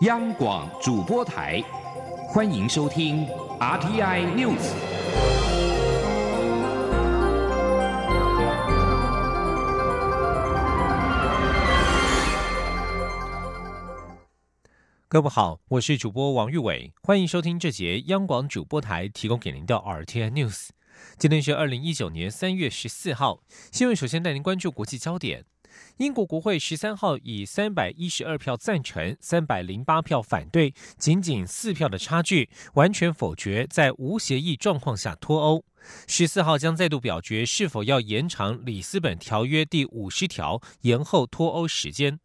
央广主播台，欢迎收听 RTI News。各位好，我是主播王玉伟，欢迎收听这节央广主播台提供给您的 RTI News。今天是二零一九年三月十四号，新闻首先带您关注国际焦点。英国国会十三号以三百一十二票赞成、三百零八票反对，仅仅四票的差距，完全否决在无协议状况下脱欧。十四号将再度表决是否要延长里斯本条约第五十条，延后脱欧时间。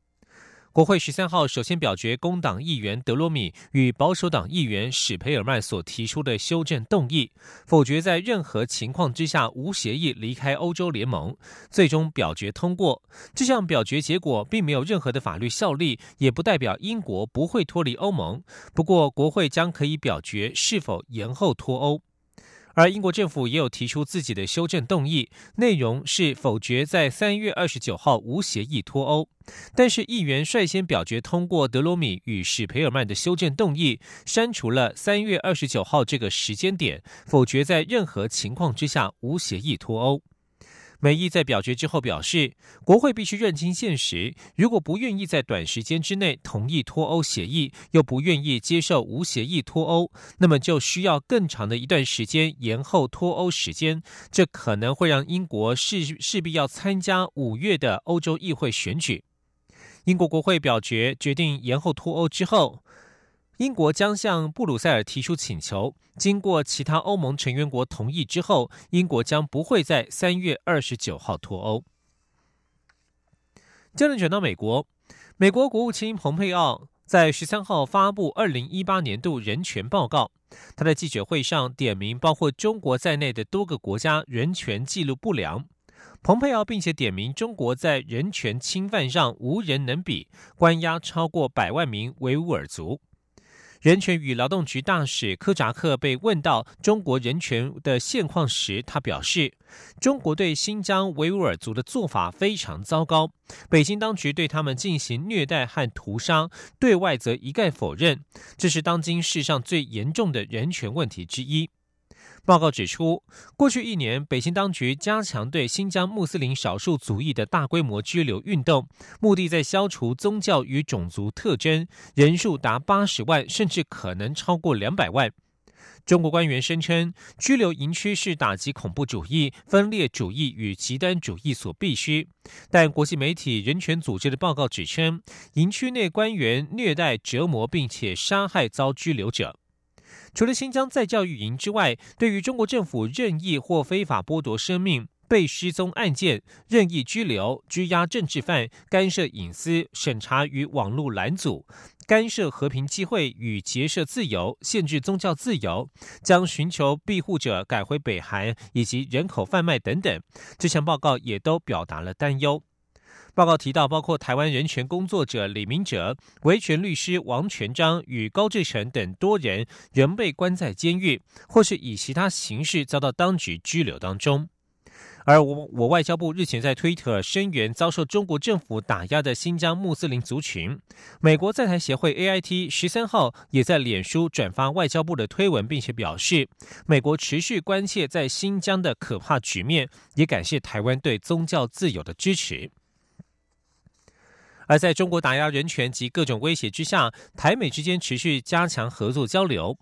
国会十三号首先表决工党议员德罗米与保守党议员史培尔曼所提出的修正动议，否决在任何情况之下无协议离开欧洲联盟。最终表决通过。这项表决结果并没有任何的法律效力，也不代表英国不会脱离欧盟。不过，国会将可以表决是否延后脱欧。而英国政府也有提出自己的修正动议，内容是否决在三月二十九号无协议脱欧。但是议员率先表决通过德罗米与史培尔曼的修正动议，删除了三月二十九号这个时间点，否决在任何情况之下无协议脱欧。美意在表决之后表示，国会必须认清现实，如果不愿意在短时间之内同意脱欧协议，又不愿意接受无协议脱欧，那么就需要更长的一段时间延后脱欧时间。这可能会让英国势势必要参加五月的欧洲议会选举。英国国会表决决定延后脱欧之后。英国将向布鲁塞尔提出请求，经过其他欧盟成员国同意之后，英国将不会在三月二十九号脱欧。接着转到美国，美国国务卿蓬佩奥在十三号发布二零一八年度人权报告，他在记者会上点名包括中国在内的多个国家人权记录不良。蓬佩奥并且点名中国在人权侵犯上无人能比，关押超过百万名维吾尔族。人权与劳动局大使科扎克被问到中国人权的现况时，他表示，中国对新疆维吾尔族的做法非常糟糕，北京当局对他们进行虐待和屠杀，对外则一概否认，这是当今世上最严重的人权问题之一。报告指出，过去一年，北京当局加强对新疆穆斯林少数族裔的大规模拘留运动，目的在消除宗教与种族特征，人数达八十万，甚至可能超过两百万。中国官员声称，拘留营区是打击恐怖主义、分裂主义与极端主义所必须。但国际媒体人权组织的报告指称，营区内官员虐待、折磨并且杀害遭拘留者。除了新疆再教育营之外，对于中国政府任意或非法剥夺生命、被失踪案件、任意拘留、拘押政治犯、干涉隐私、审查与网络拦阻、干涉和平集会与结社自由、限制宗教自由、将寻求庇护者改回北韩以及人口贩卖等等，这项报告也都表达了担忧。报告提到，包括台湾人权工作者李明哲、维权律师王全章与高志成等多人仍被关在监狱，或是以其他形式遭到当局拘留当中。而我我外交部日前在推特声援遭受中国政府打压的新疆穆斯林族群。美国在台协会 A I T 十三号也在脸书转发外交部的推文，并且表示，美国持续关切在新疆的可怕局面，也感谢台湾对宗教自由的支持。而在中国打压人权及各种威胁之下，台美之间持续加强合作交流。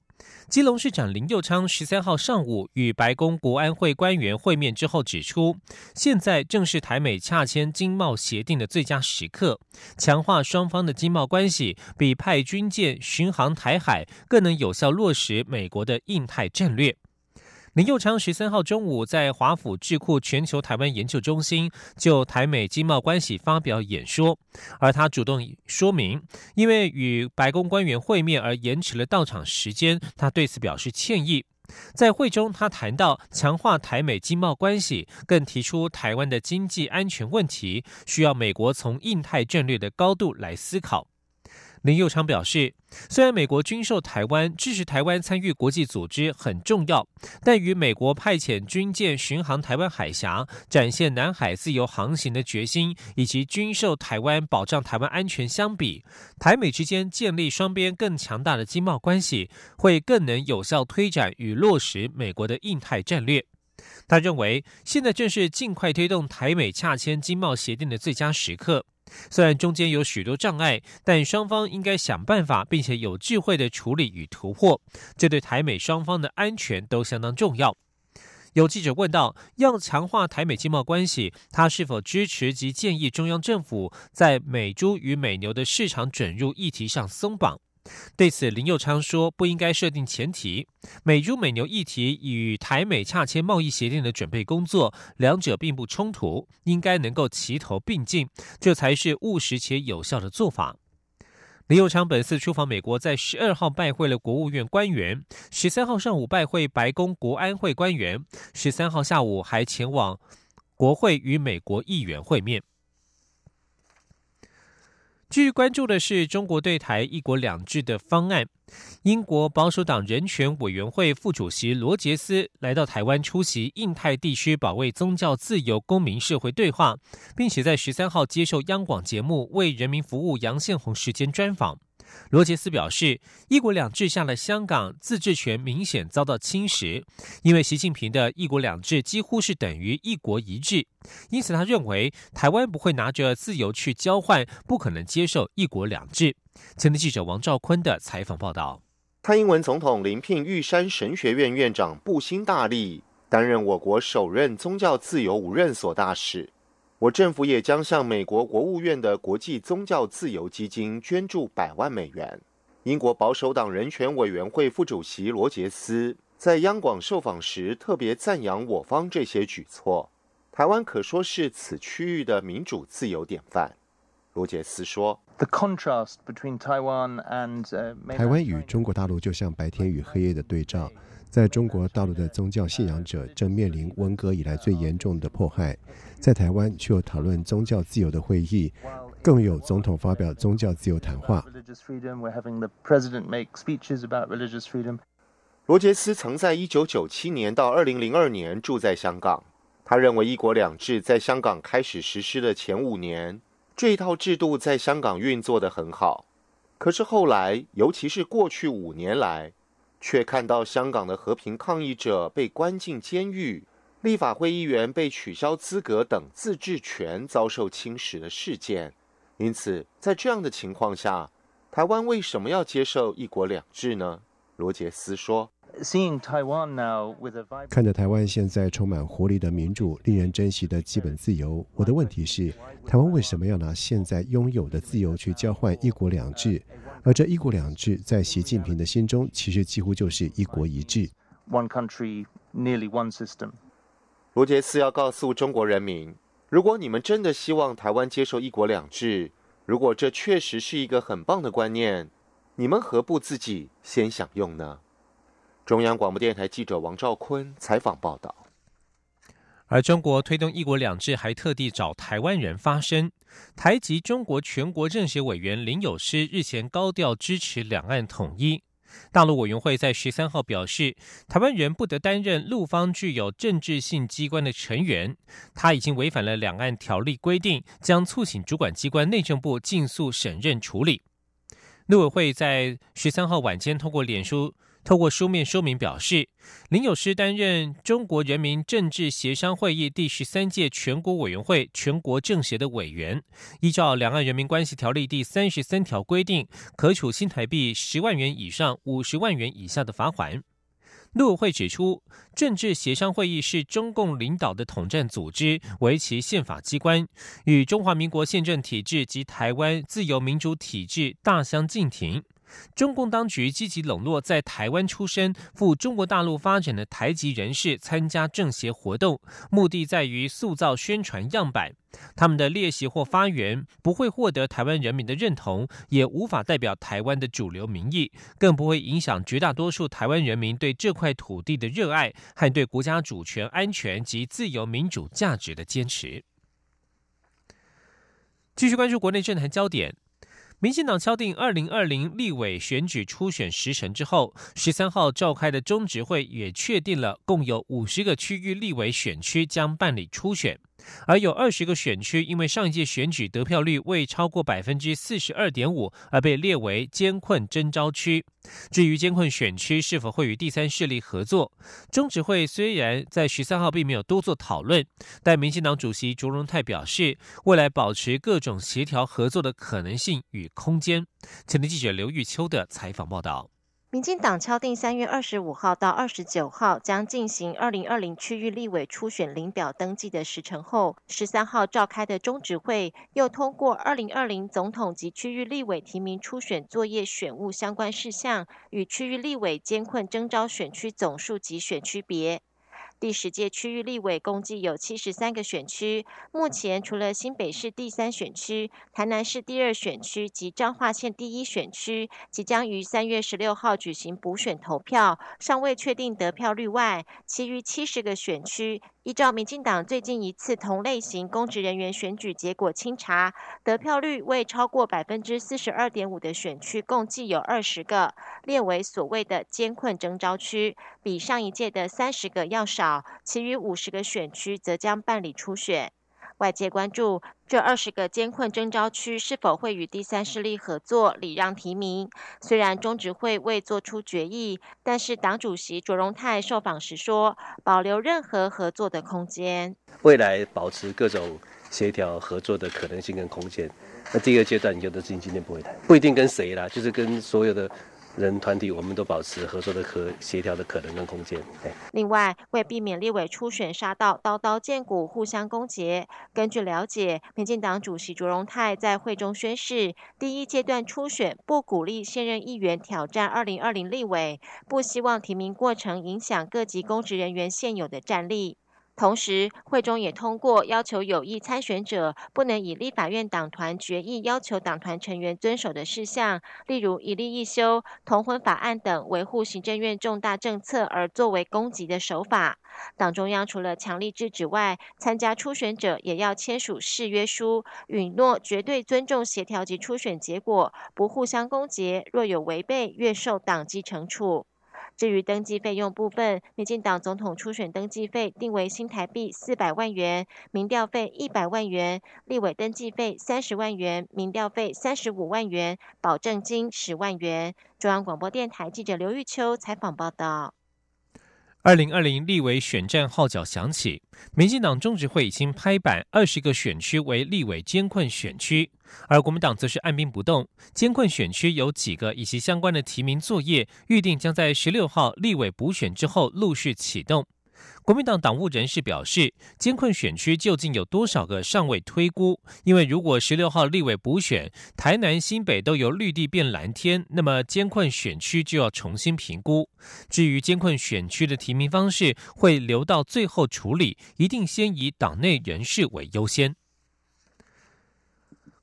基隆市长林佑昌十三号上午与白宫国安会官员会面之后指出，现在正是台美洽签经贸协定的最佳时刻，强化双方的经贸关系，比派军舰巡航台海更能有效落实美国的印太战略。林佑昌十三号中午在华府智库全球台湾研究中心就台美经贸关系发表演说，而他主动说明，因为与白宫官员会面而延迟了到场时间，他对此表示歉意。在会中，他谈到强化台美经贸关系，更提出台湾的经济安全问题需要美国从印太战略的高度来思考。林佑昌表示，虽然美国军售台湾、支持台湾参与国际组织很重要，但与美国派遣军舰巡航台湾海峡、展现南海自由航行的决心，以及军售台湾、保障台湾安全相比，台美之间建立双边更强大的经贸关系，会更能有效推展与落实美国的印太战略。他认为，现在正是尽快推动台美洽签经贸协定的最佳时刻。虽然中间有许多障碍，但双方应该想办法，并且有智慧的处理与突破。这对台美双方的安全都相当重要。有记者问到，要强化台美经贸关系，他是否支持及建议中央政府在美猪与美牛的市场准入议题上松绑？对此，林佑昌说：“不应该设定前提，美猪美牛议题与台美洽签贸易协定的准备工作，两者并不冲突，应该能够齐头并进，这才是务实且有效的做法。”林佑昌本次出访美国，在十二号拜会了国务院官员，十三号上午拜会白宫国安会官员，十三号下午还前往国会与美国议员会面。继续关注的是中国对台“一国两制”的方案。英国保守党人权委员会副主席罗杰斯来到台湾出席印太地区保卫宗教自由公民社会对话，并且在十三号接受央广节目《为人民服务》杨宪宏时间专访。罗杰斯表示，一国两制下的香港自治权明显遭到侵蚀，因为习近平的一国两制几乎是等于一国一制，因此他认为台湾不会拿着自由去交换，不可能接受一国两制。前的记者王兆坤的采访报道：蔡英文总统临聘玉山神学院院长布辛大力担任我国首任宗教自由五任所大使。我政府也将向美国国务院的国际宗教自由基金捐助百万美元。英国保守党人权委员会副主席罗杰斯在央广受访时特别赞扬我方这些举措。台湾可说是此区域的民主自由典范。罗杰斯说：“台湾与中国大陆就像白天与黑夜的对照。”在中国大陆的宗教信仰者正面临文革以来最严重的迫害，在台湾却有讨论宗教自由的会议，更有总统发表宗教自由谈话。罗杰斯曾在一九九七年到二零零二年住在香港，他认为“一国两制”在香港开始实施的前五年，这一套制度在香港运作的很好。可是后来，尤其是过去五年来，却看到香港的和平抗议者被关进监狱，立法会议员被取消资格等自治权遭受侵蚀的事件。因此，在这样的情况下，台湾为什么要接受一国两制呢？罗杰斯说：“看着台湾现在充满活力的民主，令人珍惜的基本自由，我的问题是：台湾为什么要拿现在拥有的自由去交换一国两制？”而这一国两制，在习近平的心中，其实几乎就是一国一制。One country, nearly one system。罗杰斯要告诉中国人民：如果你们真的希望台湾接受一国两制，如果这确实是一个很棒的观念，你们何不自己先享用呢？中央广播电台记者王兆坤采访报道。而中国推动一国两制，还特地找台湾人发声。台籍中国全国政协委员林友诗日前高调支持两岸统一。大陆委员会在十三号表示，台湾人不得担任陆方具有政治性机关的成员。他已经违反了两岸条例规定，将促请主管机关内政部尽速审认处理。陆委会在十三号晚间通过脸书。透过书面说明表示，林友诗担任中国人民政治协商会议第十三届全国委员会全国政协的委员，依照《两岸人民关系条例》第三十三条规定，可处新台币十万元以上五十万元以下的罚款。陆委会指出，政治协商会议是中共领导的统战组织，为其宪法机关，与中华民国宪政体制及台湾自由民主体制大相径庭。中共当局积极笼络在台湾出生、赴中国大陆发展的台籍人士参加政协活动，目的在于塑造宣传样板。他们的列席或发言不会获得台湾人民的认同，也无法代表台湾的主流民意，更不会影响绝大多数台湾人民对这块土地的热爱和对国家主权、安全及自由民主价值的坚持。继续关注国内政坛焦点。民进党敲定二零二零立委选举初选时程之后，十三号召开的中执会也确定了，共有五十个区域立委选区将办理初选。而有二十个选区因为上一届选举得票率未超过百分之四十二点五，而被列为艰困征召区。至于艰困选区是否会与第三势力合作，中指会虽然在十三号并没有多做讨论，但民进党主席卓荣泰表示，未来保持各种协调合作的可能性与空间。前天记者刘玉秋的采访报道。民进党敲定三月二十五号到二十九号将进行二零二零区域立委初选领表登记的时程后，十三号召开的中指会又通过二零二零总统及区域立委提名初选作业选务相关事项与区域立委监困征召选区总数及选区别。第十届区域立委共计有七十三个选区，目前除了新北市第三选区、台南市第二选区及彰化县第一选区即将于三月十六号举行补选投票，尚未确定得票率外，其余七十个选区。依照民进党最近一次同类型公职人员选举结果清查，得票率未超过百分之四十二点五的选区，共计有二十个，列为所谓的艰困征召区，比上一届的三十个要少。其余五十个选区则将办理初选。外界关注这二十个艰困征召区是否会与第三势力合作礼让提名。虽然中执会未做出决议，但是党主席卓荣泰受访时说，保留任何合作的空间，未来保持各种协调合作的可能性跟空间。那第二阶段有的事情今天不会谈，不一定跟谁啦，就是跟所有的。人团体，我们都保持合作的可协调的可能跟空间。另外，为避免立委初选杀到刀刀见骨、互相攻讦，根据了解，民进党主席卓荣泰在会中宣誓，第一阶段初选不鼓励现任议员挑战二零二零立委，不希望提名过程影响各级公职人员现有的战力。同时，会中也通过要求有意参选者不能以立法院党团决议要求党团成员遵守的事项，例如一例一休、同婚法案等维护行政院重大政策而作为攻击的手法。党中央除了强力制止外，参加初选者也要签署誓约书，允诺绝对尊重协调及初选结果，不互相攻讦，若有违背，愿受党纪惩处。至于登记费用部分，民进党总统初选登记费定为新台币四百万元，民调费一百万元，立委登记费三十万元，民调费三十五万元，保证金十万元。中央广播电台记者刘玉秋采访报道。二零二零立委选战号角响起，民进党中执会已经拍板二十个选区为立委监困选区，而国民党则是按兵不动。监困选区有几个以及相关的提名作业，预定将在十六号立委补选之后陆续启动。国民党党务人士表示，监困选区究竟有多少个尚未推估？因为如果十六号立委补选，台南、新北都由绿地变蓝天，那么监困选区就要重新评估。至于监困选区的提名方式，会留到最后处理，一定先以党内人士为优先。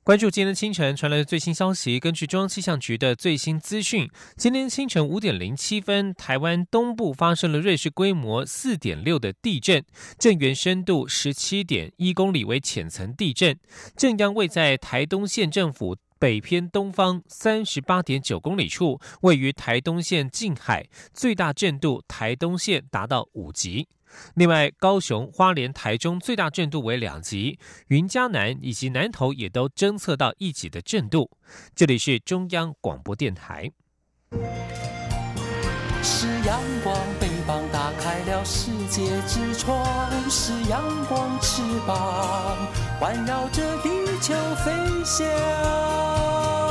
关注今天清晨传来的最新消息。根据中央气象局的最新资讯，今天清晨五点零七分，台湾东部发生了瑞士规模四点六的地震，震源深度十七点一公里，为浅层地震。震央位在台东县政府北偏东方三十八点九公里处，位于台东县近海，最大震度台东县达到五级。另外，高雄、花莲、台中最大震度为两级，云嘉南以及南投也都侦测到一级的震度。这里是中央广播电台。是阳光，翅膀打开了世界之窗；是阳光，翅膀环绕着地球飞翔。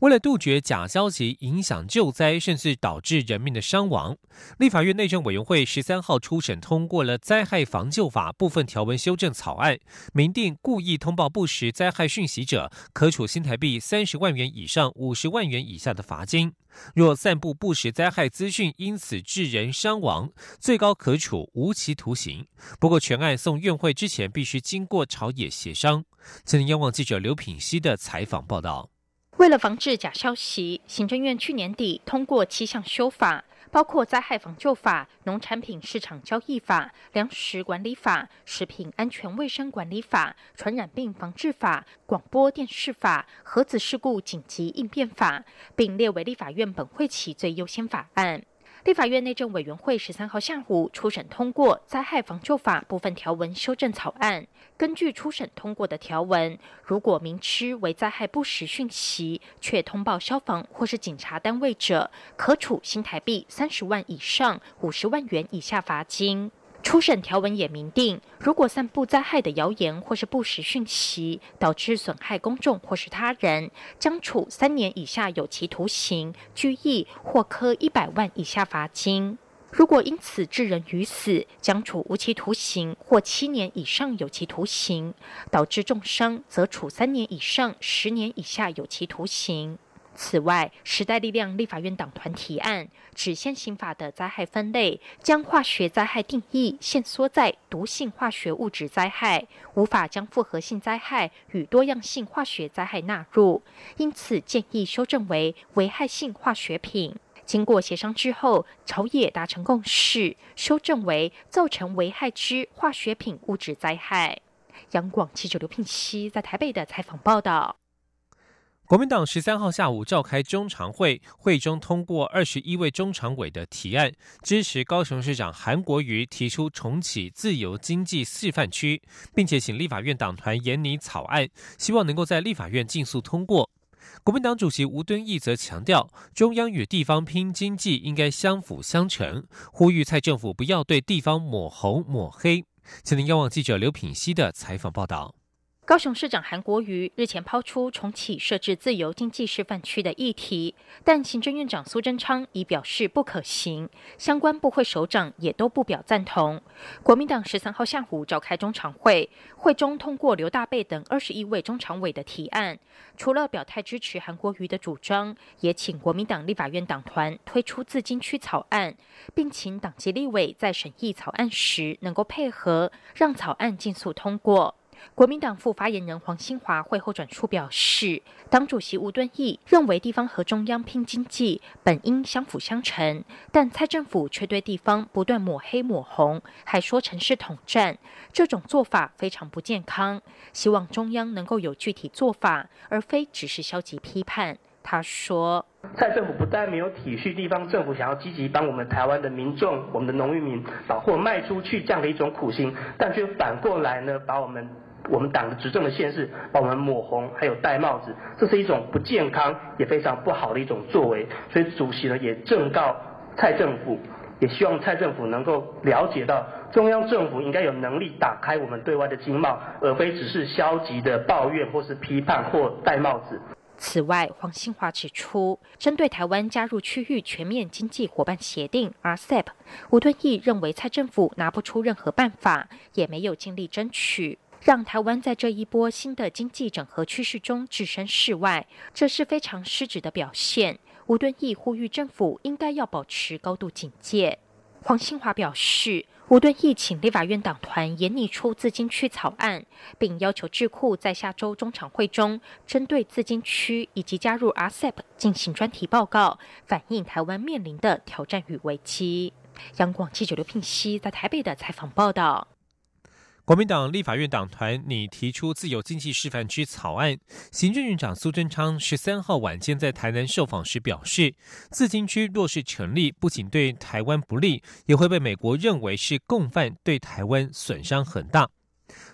为了杜绝假消息影响救灾，甚至导致人命的伤亡，立法院内政委员会十三号初审通过了《灾害防救法》部分条文修正草案，明定故意通报不实灾害讯息者，可处新台币三十万元以上五十万元以下的罚金；若散布不实灾害资讯，因此致人伤亡，最高可处无期徒刑。不过，全案送院会之前，必须经过朝野协商。今天，央望记者刘品熙的采访报道。为了防治假消息，行政院去年底通过七项修法，包括灾害防救法、农产品市场交易法、粮食管理法、食品安全卫生管理法、传染病防治法、广播电视法、核子事故紧急应变法，并列为立法院本会期最优先法案。立法院内政委员会十三号下午初审通过《灾害防救法》部分条文修正草案。根据初审通过的条文，如果明知为灾害不实讯息却通报消防或是警察单位者，可处新台币三十万以上五十万元以下罚金。初审条文也明定，如果散布灾害的谣言或是不实讯息，导致损害公众或是他人，将处三年以下有期徒刑、拘役或科一百万以下罚金；如果因此致人于死，将处无期徒刑或七年以上有期徒刑；导致重伤，则处三年以上十年以下有期徒刑。此外，时代力量立法院党团提案，指现行法的灾害分类，将化学灾害定义限缩在毒性化学物质灾害，无法将复合性灾害与多样性化学灾害纳入，因此建议修正为危害性化学品。经过协商之后，朝野达成共识，修正为造成危害之化学品物质灾害。央广记者刘聘熙在台北的采访报道。国民党十三号下午召开中常会，会中通过二十一位中常委的提案，支持高雄市长韩国瑜提出重启自由经济示范区，并且请立法院党团研拟草案，希望能够在立法院尽速通过。国民党主席吴敦义则强调，中央与地方拼经济应该相辅相成，呼吁蔡政府不要对地方抹红抹黑。请您央记者刘品熙的采访报道。高雄市长韩国瑜日前抛出重启设置自由经济示范区的议题，但行政院长苏贞昌已表示不可行，相关部会首长也都不表赞同。国民党十三号下午召开中常会，会中通过刘大贝等二十一位中常委的提案，除了表态支持韩国瑜的主张，也请国民党立法院党团推出自金区草案，并请党籍立委在审议草案时能够配合，让草案尽速通过。国民党副发言人黄兴华会后转述表示，党主席吴敦义认为地方和中央拼经济本应相辅相成，但蔡政府却对地方不断抹黑抹红，还说城市统战，这种做法非常不健康。希望中央能够有具体做法，而非只是消极批判。他说：“蔡政府不但没有体恤地方政府想要积极帮我们台湾的民众、我们的农渔民把货卖出去这样的一种苦心，但却反过来呢，把我们。”我们党的执政的县市把我们抹红，还有戴帽子，这是一种不健康也非常不好的一种作为。所以主席呢也正告蔡政府，也希望蔡政府能够了解到，中央政府应该有能力打开我们对外的经贸，而非只是消极的抱怨或是批判或戴帽子。此外，黄兴华指出，针对台湾加入区域全面经济伙伴协定 （RCEP），吴敦义认为蔡政府拿不出任何办法，也没有尽力争取。让台湾在这一波新的经济整合趋势中置身事外，这是非常失职的表现。吴敦义呼吁政府应该要保持高度警戒。黄兴华表示，吴敦义请立法院党团研拟出自金区草案，并要求智库在下周中常会中针对自金区以及加入 RCEP 进行专题报告，反映台湾面临的挑战与危机。央广记者刘聘熙在台北的采访报道。国民党立法院党团拟提出自由经济示范区草案，行政院长苏贞昌十三号晚间在台南受访时表示，自经区若是成立，不仅对台湾不利，也会被美国认为是共犯，对台湾损伤很大。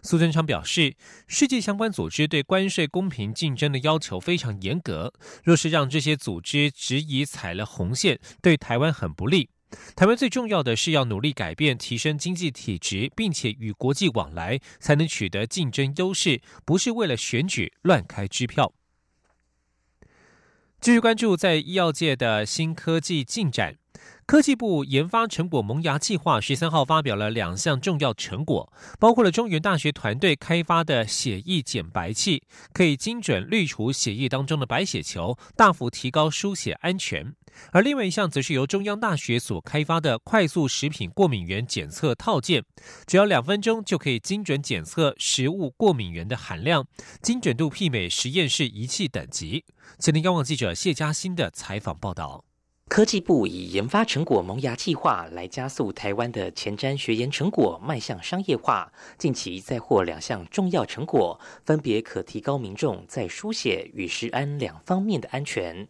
苏贞昌表示，世界相关组织对关税公平竞争的要求非常严格，若是让这些组织执意踩了红线，对台湾很不利。台湾最重要的是要努力改变、提升经济体质，并且与国际往来，才能取得竞争优势，不是为了选举乱开支票。继续关注在医药界的新科技进展。科技部研发成果萌芽计划十三号发表了两项重要成果，包括了中原大学团队开发的血液减白器，可以精准滤除血液当中的白血球，大幅提高输血安全；而另外一项则是由中央大学所开发的快速食品过敏原检测套件，只要两分钟就可以精准检测食物过敏原的含量，精准度媲美实验室仪器等级。吉林央网记者谢嘉欣的采访报道。科技部以研发成果萌芽计划来加速台湾的前瞻学研成果迈向商业化。近期再获两项重要成果，分别可提高民众在输血与食安两方面的安全。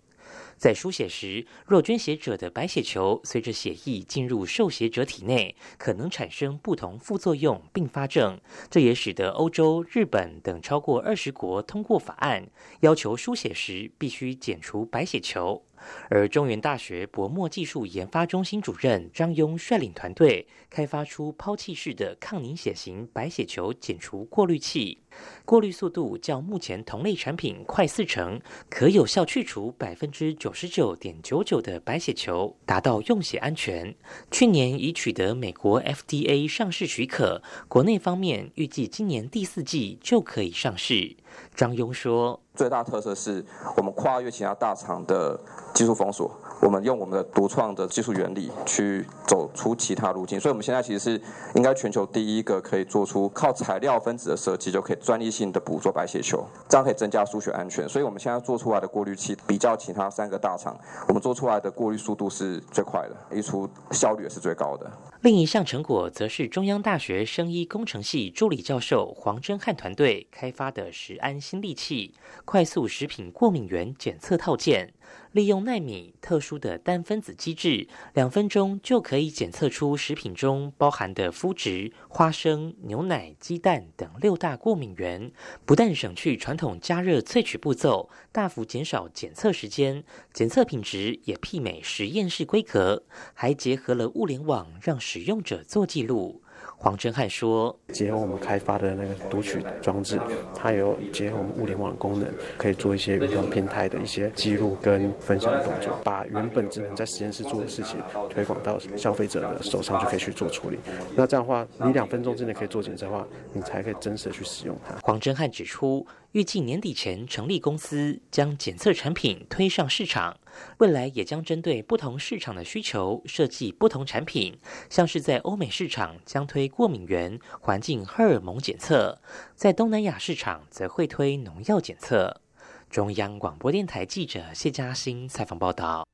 在输血时，若捐血者的白血球随着血液进入受血者体内，可能产生不同副作用并发症。这也使得欧洲、日本等超过二十国通过法案，要求输血时必须减除白血球。而中原大学薄膜技术研发中心主任张庸率领团队开发出抛弃式的抗凝血型白血球减除过滤器，过滤速度较目前同类产品快四成，可有效去除百分之九十九点九九的白血球，达到用血安全。去年已取得美国 FDA 上市许可，国内方面预计今年第四季就可以上市。张庸说：“最大特色是我们跨越其他大厂的技术封锁，我们用我们的独创的技术原理去走出其他路径。所以，我们现在其实是应该全球第一个可以做出靠材料分子的设计就可以专利性的捕捉白血球，这样可以增加输血安全。所以，我们现在做出来的过滤器比较其他三个大厂，我们做出来的过滤速度是最快的，溢出效率也是最高的。”另一项成果则是中央大学生医工程系助理教授黄真汉团队开发的食安新利器——快速食品过敏原检测套件。利用纳米特殊的单分子机制，两分钟就可以检测出食品中包含的麸质、花生、牛奶、鸡蛋等六大过敏源。不但省去传统加热萃取步骤，大幅减少检测时间，检测品质也媲美实验室规格，还结合了物联网，让使用者做记录。黄真汉说：“结合我们开发的那个读取装置，它有结合我们物联网的功能，可以做一些云端平台的一些记录跟分享的动作，把原本只能在实验室做的事情推广到消费者的手上，就可以去做处理。那这样的话，你两分钟之内可以做检测的话，你才可以真实的去使用它。”黄真汉指出。预计年底前成立公司，将检测产品推上市场。未来也将针对不同市场的需求设计不同产品，像是在欧美市场将推过敏源、环境荷尔蒙检测，在东南亚市场则会推农药检测。中央广播电台记者谢嘉欣采访报道。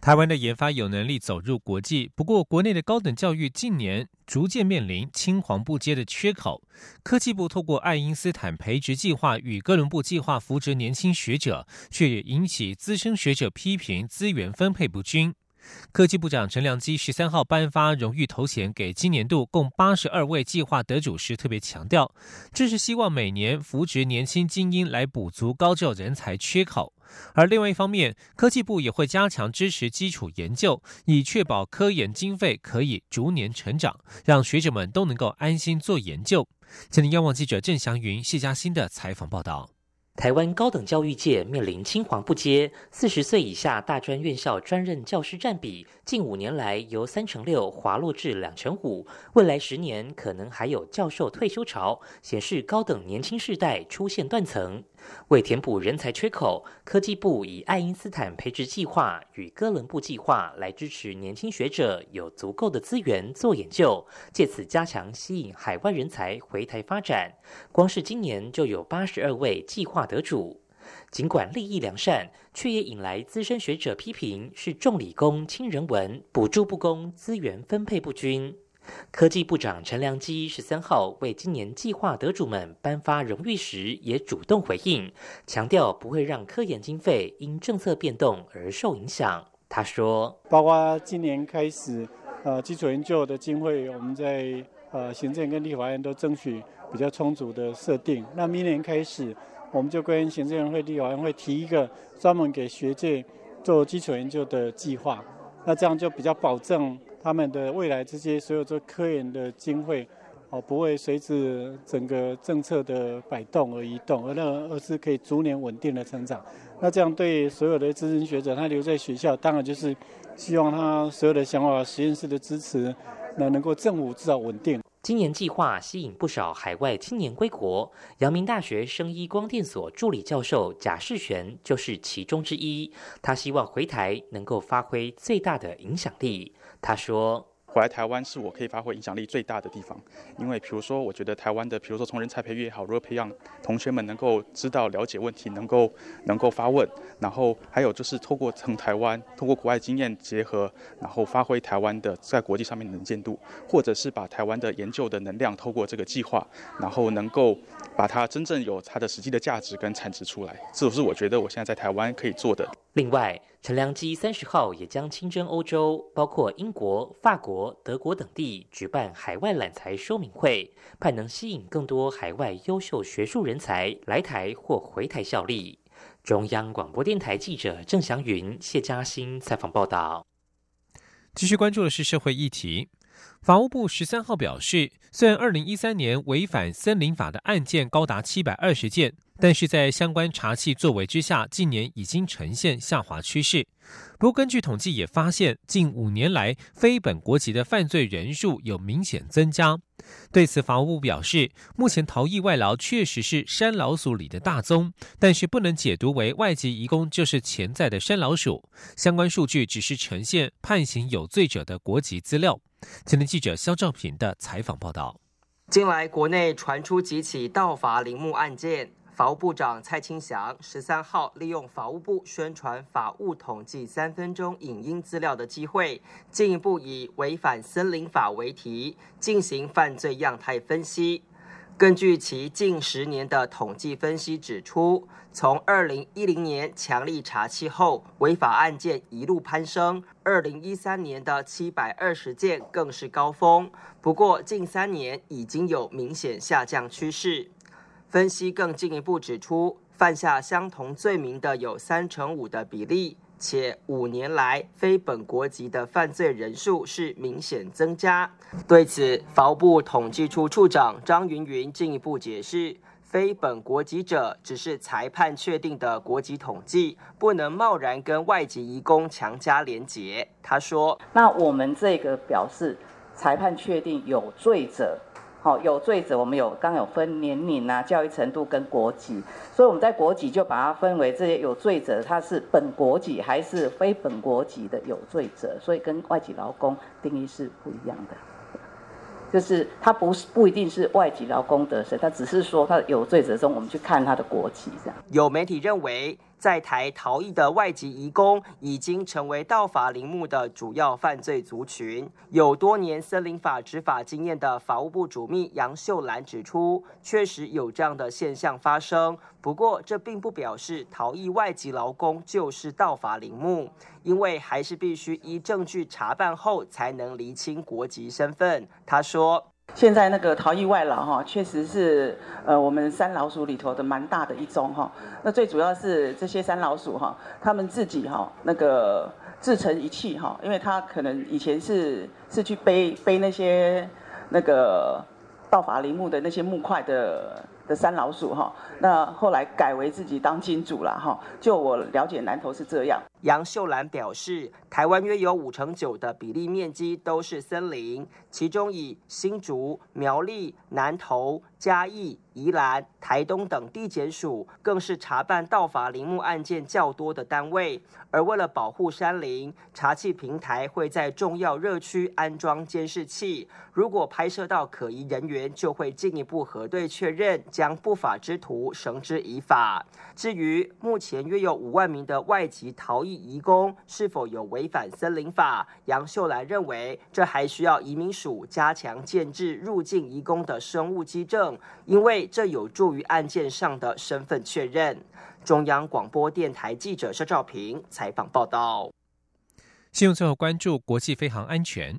台湾的研发有能力走入国际，不过国内的高等教育近年逐渐面临青黄不接的缺口。科技部透过爱因斯坦培植计划与哥伦布计划扶植年轻学者，却也引起资深学者批评资源分配不均。科技部长陈良基十三号颁发荣誉头衔给今年度共八十二位计划得主时，特别强调，这是希望每年扶植年轻精英来补足高教人才缺口。而另外一方面，科技部也会加强支持基础研究，以确保科研经费可以逐年成长，让学者们都能够安心做研究。今天，央望记者郑祥云、谢嘉欣的采访报道。台湾高等教育界面临青黄不接，四十岁以下大专院校专任教师占比近五年来由三成六滑落至两成五，未来十年可能还有教授退休潮，显示高等年轻世代出现断层。为填补人才缺口，科技部以爱因斯坦培植计划与哥伦布计划来支持年轻学者有足够的资源做研究，借此加强吸引海外人才回台发展。光是今年就有八十二位计划得主，尽管利益良善，却也引来资深学者批评是重理工轻人文，补助不公，资源分配不均。科技部长陈良基十三号为今年计划得主们颁发荣誉时，也主动回应，强调不会让科研经费因政策变动而受影响。他说：“包括今年开始，呃，基础研究的经费，我们在呃行政跟立法院都争取比较充足的设定。那明年开始，我们就跟行政院会、立法院会提一个专门给学界做基础研究的计划。那这样就比较保证。”他们的未来这些所有做科研的经费，哦，不会随着整个政策的摆动而移动，而那而是可以逐年稳定的成长。那这样对所有的资深学者，他留在学校，当然就是希望他所有的想法、实验室的支持，那能够政府至少稳定。今年计划吸引不少海外青年归国，阳明大学生医光电所助理教授贾世璇就是其中之一。他希望回台能够发挥最大的影响力。他说。回来台湾是我可以发挥影响力最大的地方，因为比如说，我觉得台湾的，比如说从人才培育也好，如何培养同学们能够知道了解问题，能够能够发问，然后还有就是透过从台湾，通过国外经验结合，然后发挥台湾的在国际上面的能见度，或者是把台湾的研究的能量透过这个计划，然后能够把它真正有它的实际的价值跟产值出来，这都是我觉得我现在在台湾可以做的。另外。陈良基三十号也将亲征欧洲，包括英国、法国、德国等地举办海外揽才说明会，盼能吸引更多海外优秀学术人才来台或回台效力。中央广播电台记者郑祥云、谢嘉欣采访报道。继续关注的是社会议题。法务部十三号表示，虽然二零一三年违反森林法的案件高达七百二十件。但是在相关查缉作为之下，近年已经呈现下滑趋势。不过，根据统计也发现，近五年来非本国籍的犯罪人数有明显增加。对此，法务部表示，目前逃逸外劳确实是山老鼠里的大宗，但是不能解读为外籍移工就是潜在的山老鼠。相关数据只是呈现判刑有罪者的国籍资料。前天记者肖兆平的采访报道。近来国内传出几起盗伐陵墓案件。法务部长蔡清祥十三号利用法务部宣传法务统计三分钟影音资料的机会，进一步以违反森林法为题进行犯罪样态分析。根据其近十年的统计分析指出，从二零一零年强力查缉后，违法案件一路攀升，二零一三年的七百二十件更是高峰。不过近三年已经有明显下降趋势。分析更进一步指出，犯下相同罪名的有三成五的比例，且五年来非本国籍的犯罪人数是明显增加。对此，法务部统计处处长张云云进一步解释，非本国籍者只是裁判确定的国籍统计，不能贸然跟外籍移工强加连结。他说：“那我们这个表示，裁判确定有罪者。”好，有罪者我们有刚有分年龄啊、教育程度跟国籍，所以我们在国籍就把它分为这些有罪者，他是本国籍还是非本国籍的有罪者，所以跟外籍劳工定义是不一样的。就是他不是不一定是外籍劳工得胜，他只是说他有罪者中，我们去看他的国籍这样。有媒体认为。在台逃逸的外籍移工已经成为盗伐林木的主要犯罪族群。有多年森林法执法经验的法务部主秘杨秀兰指出，确实有这样的现象发生。不过，这并不表示逃逸外籍劳工就是盗伐林木，因为还是必须依证据查办后才能厘清国籍身份。他说。说现在那个逃逸外劳哈，确实是呃我们山老鼠里头的蛮大的一宗哈。那最主要是这些山老鼠哈，他们自己哈那个自成一气哈，因为他可能以前是是去背背那些那个盗伐林木的那些木块的。的三老鼠哈，那后来改为自己当金主了哈。就我了解，南投是这样。杨秀兰表示，台湾约有五成九的比例面积都是森林，其中以新竹、苗栗、南投。嘉义、宜兰、台东等地检署更是查办盗伐林木案件较多的单位。而为了保护山林，查缉平台会在重要热区安装监视器。如果拍摄到可疑人员，就会进一步核对确认，将不法之徒绳之以法。至于目前约有五万名的外籍逃逸移工是否有违反森林法，杨秀兰认为，这还需要移民署加强建制入境移工的生物基证。因为这有助于案件上的身份确认。中央广播电台记者肖兆平采访报道。信用最后关注国际飞航安全。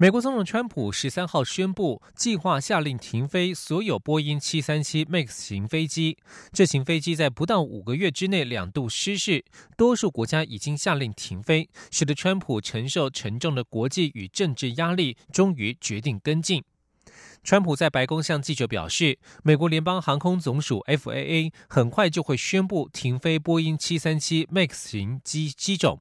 美国总统川普十三号宣布，计划下令停飞所有波音七三七 MAX 型飞机。这型飞机在不到五个月之内两度失事，多数国家已经下令停飞，使得川普承受沉重的国际与政治压力，终于决定跟进。川普在白宫向记者表示，美国联邦航空总署 （FAA） 很快就会宣布停飞波音七三七 MAX 型机机种。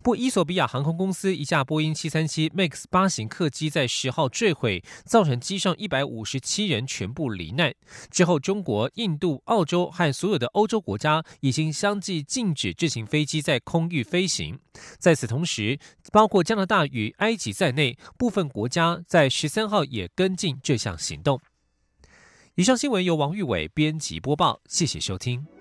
不，伊索比亚航空公司一架波音737 MAX 八型客机在十号坠毁，造成机上一百五十七人全部罹难。之后，中国、印度、澳洲和所有的欧洲国家已经相继禁止这型飞机在空域飞行。在此同时，包括加拿大与埃及在内，部分国家在十三号也跟进这项行动。以上新闻由王玉伟编辑播报，谢谢收听。